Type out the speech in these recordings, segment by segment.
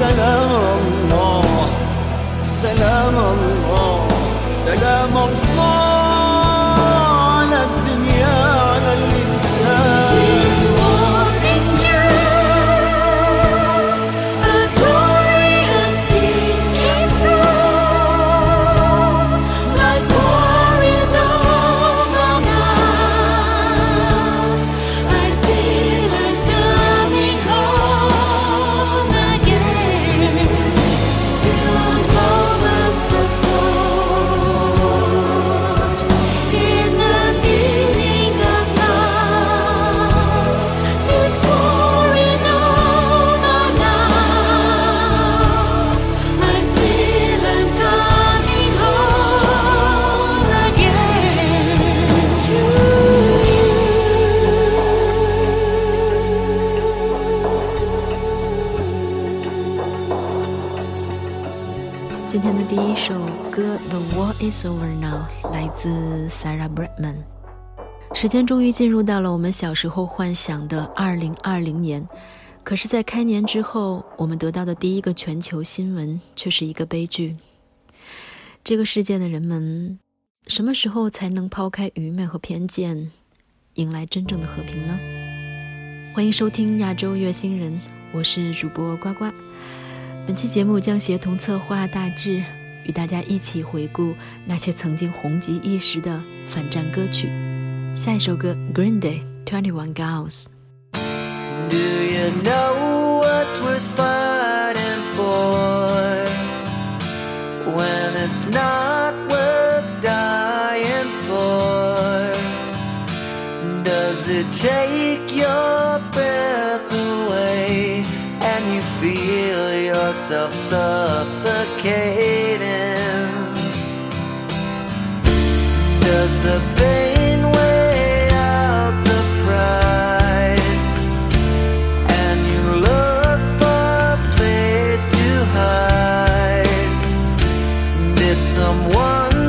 Selam Allah. Selam Allah. Selam Allah. 时间终于进入到了我们小时候幻想的二零二零年，可是，在开年之后，我们得到的第一个全球新闻却是一个悲剧。这个世界的人们，什么时候才能抛开愚昧和偏见，迎来真正的和平呢？欢迎收听亚洲月星人，我是主播呱呱。本期节目将协同策划大致。与大家一起回顾那些曾经红极一时的反战歌曲。下一首歌《Green Day》，Twenty One Girls。Do you know what's worth fighting for when it's not worth dying for? Does it take your breath away and you feel yourself suffocate? does the pain someone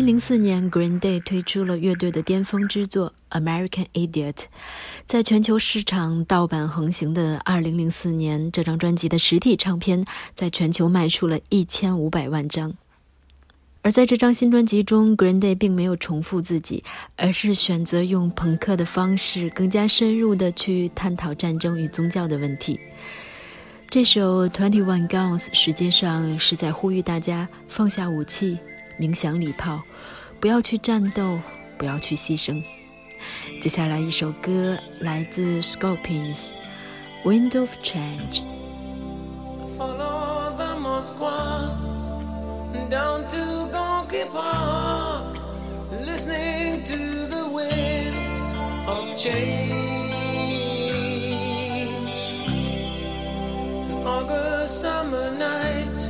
千零四年，Green Day 推出了乐队的巅峰之作《American Idiot》。在全球市场盗版横行的二零零四年，这张专辑的实体唱片在全球卖出了一千五百万张。而在这张新专辑中，Green Day 并没有重复自己，而是选择用朋克的方式，更加深入地去探讨战争与宗教的问题。这首《Twenty One Guns》实际上是在呼吁大家放下武器，鸣响礼炮，不要去战斗，不要去牺牲。接下来一首歌来自 Scorpions，《Wind of Change》。Follow the Moskwa down to Gonky Park, listening to the wind of change. An August summer night,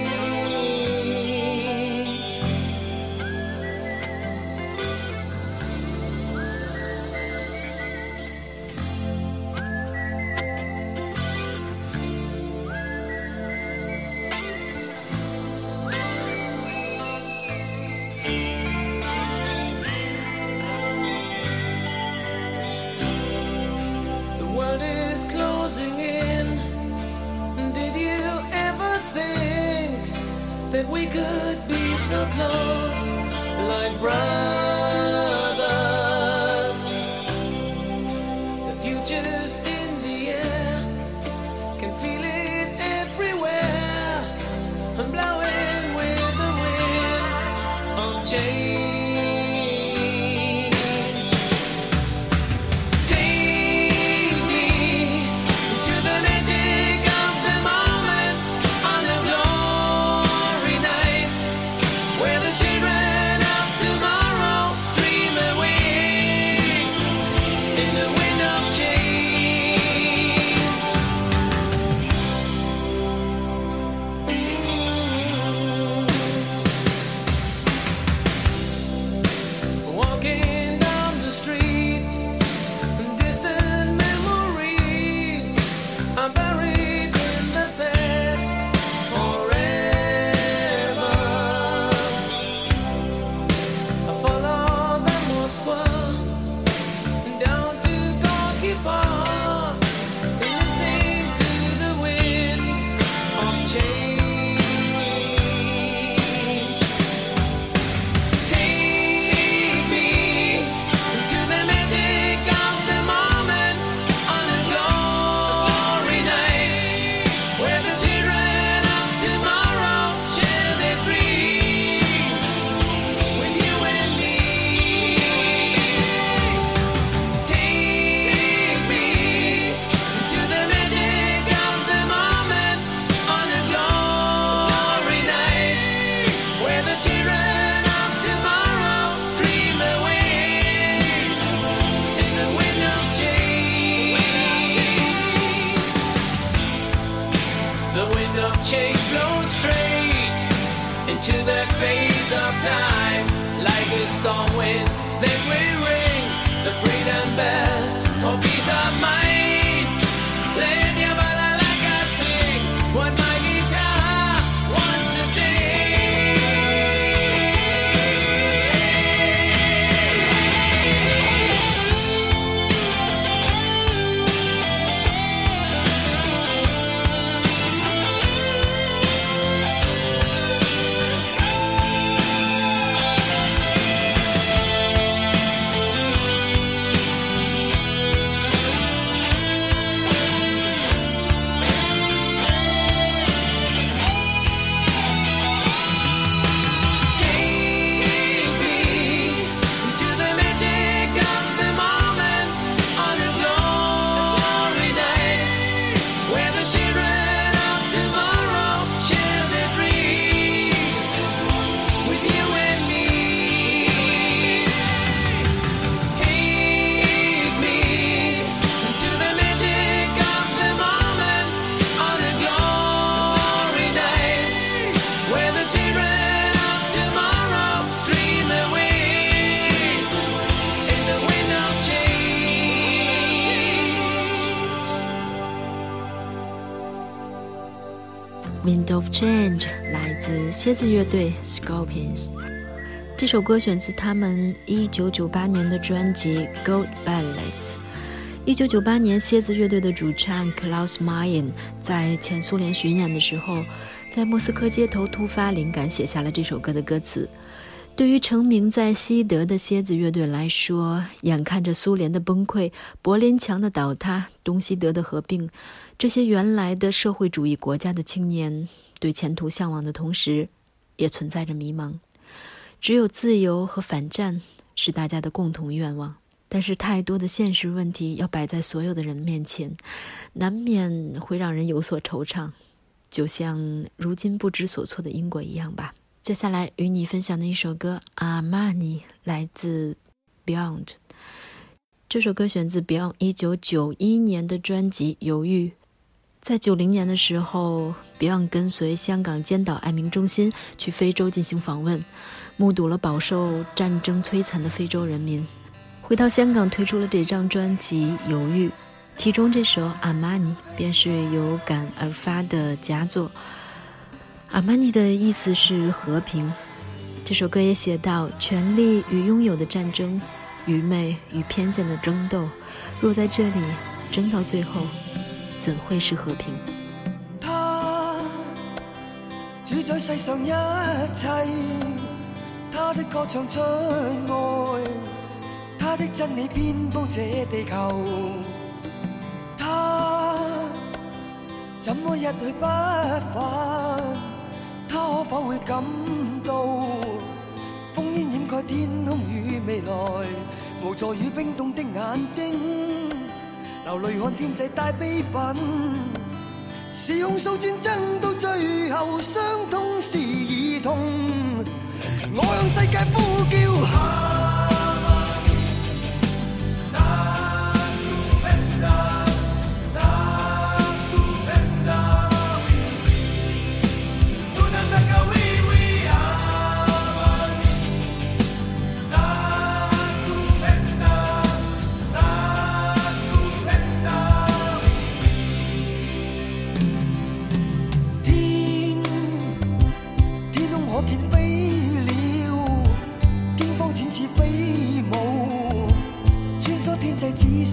The wind of change blows straight into the face of time. Like a storm wind, then we ring the freedom bell for peace of mind. 蝎子乐队 Scorpions。这首歌选自他们1998年的专辑《Gold Ballet》。1998年，蝎子乐队的主唱 Klaus Mayen 在前苏联巡演的时候，在莫斯科街头突发灵感，写下了这首歌的歌词。对于成名在西德的蝎子乐队来说，眼看着苏联的崩溃、柏林墙的倒塌、东西德的合并。这些原来的社会主义国家的青年对前途向往的同时，也存在着迷茫。只有自由和反战是大家的共同愿望，但是太多的现实问题要摆在所有的人面前，难免会让人有所惆怅，就像如今不知所措的英国一样吧。接下来与你分享的一首歌《阿玛尼》来自 Beyond，这首歌选自 Beyond 一九九一年的专辑《犹豫》。在九零年的时候，Beyond 跟随香港尖岛爱民中心去非洲进行访问，目睹了饱受战争摧残的非洲人民。回到香港，推出了这张专辑《犹豫》，其中这首《阿玛尼》便是有感而发的佳作。阿玛尼的意思是和平。这首歌也写到：权力与拥有的战争，愚昧与偏见的争斗，若在这里争到最后。怎会是和平？他主宰世上一切，他的歌唱出爱，他的真理遍布这地球。他怎么一去不返？他可否会感到烽烟掩盖天空与未来，无助与冰冻的眼睛？流泪看天际带悲愤，是控诉战争到最后，伤痛是儿童。我向世界呼叫。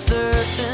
Certain.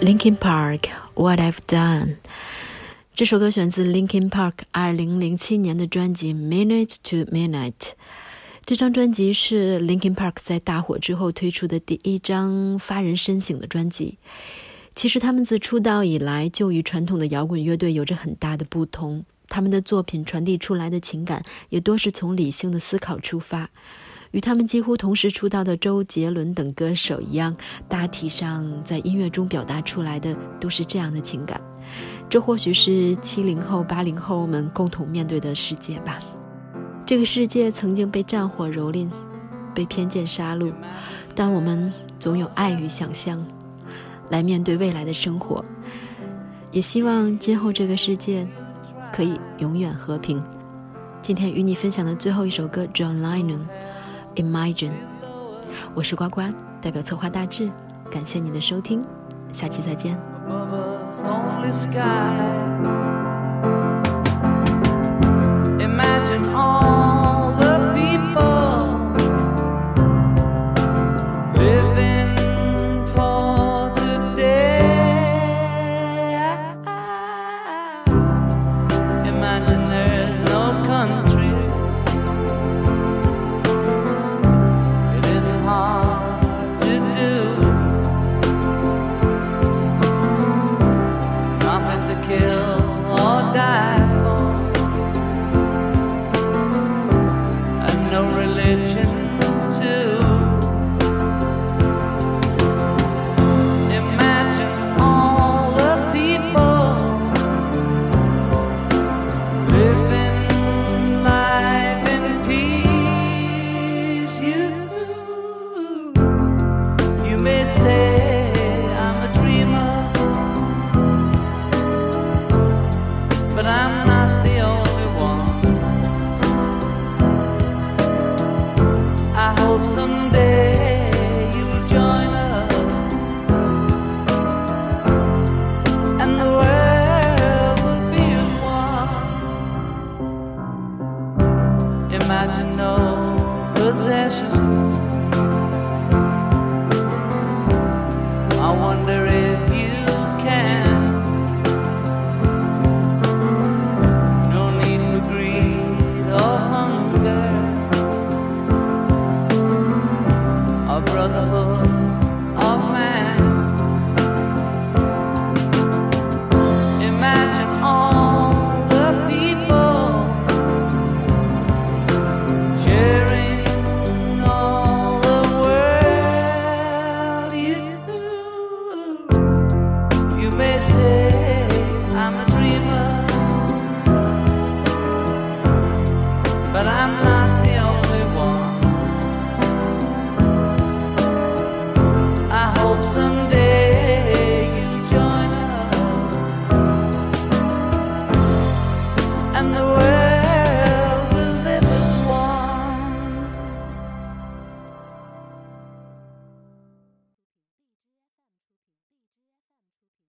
Linkin Park What I've Done。这首歌选自 Linkin Park 二零零七年的专辑《Minute to Minute》。这张专辑是 Linkin Park 在大火之后推出的第一张发人深省的专辑。其实他们自出道以来就与传统的摇滚乐队有着很大的不同，他们的作品传递出来的情感也多是从理性的思考出发。与他们几乎同时出道的周杰伦等歌手一样，大体上在音乐中表达出来的都是这样的情感。这或许是七零后、八零后们共同面对的世界吧。这个世界曾经被战火蹂躏，被偏见杀戮，但我们总有爱与想象，来面对未来的生活。也希望今后这个世界可以永远和平。今天与你分享的最后一首歌，John Lennon。Imagine，我是呱呱，代表策划大志，感谢您的收听，下期再见。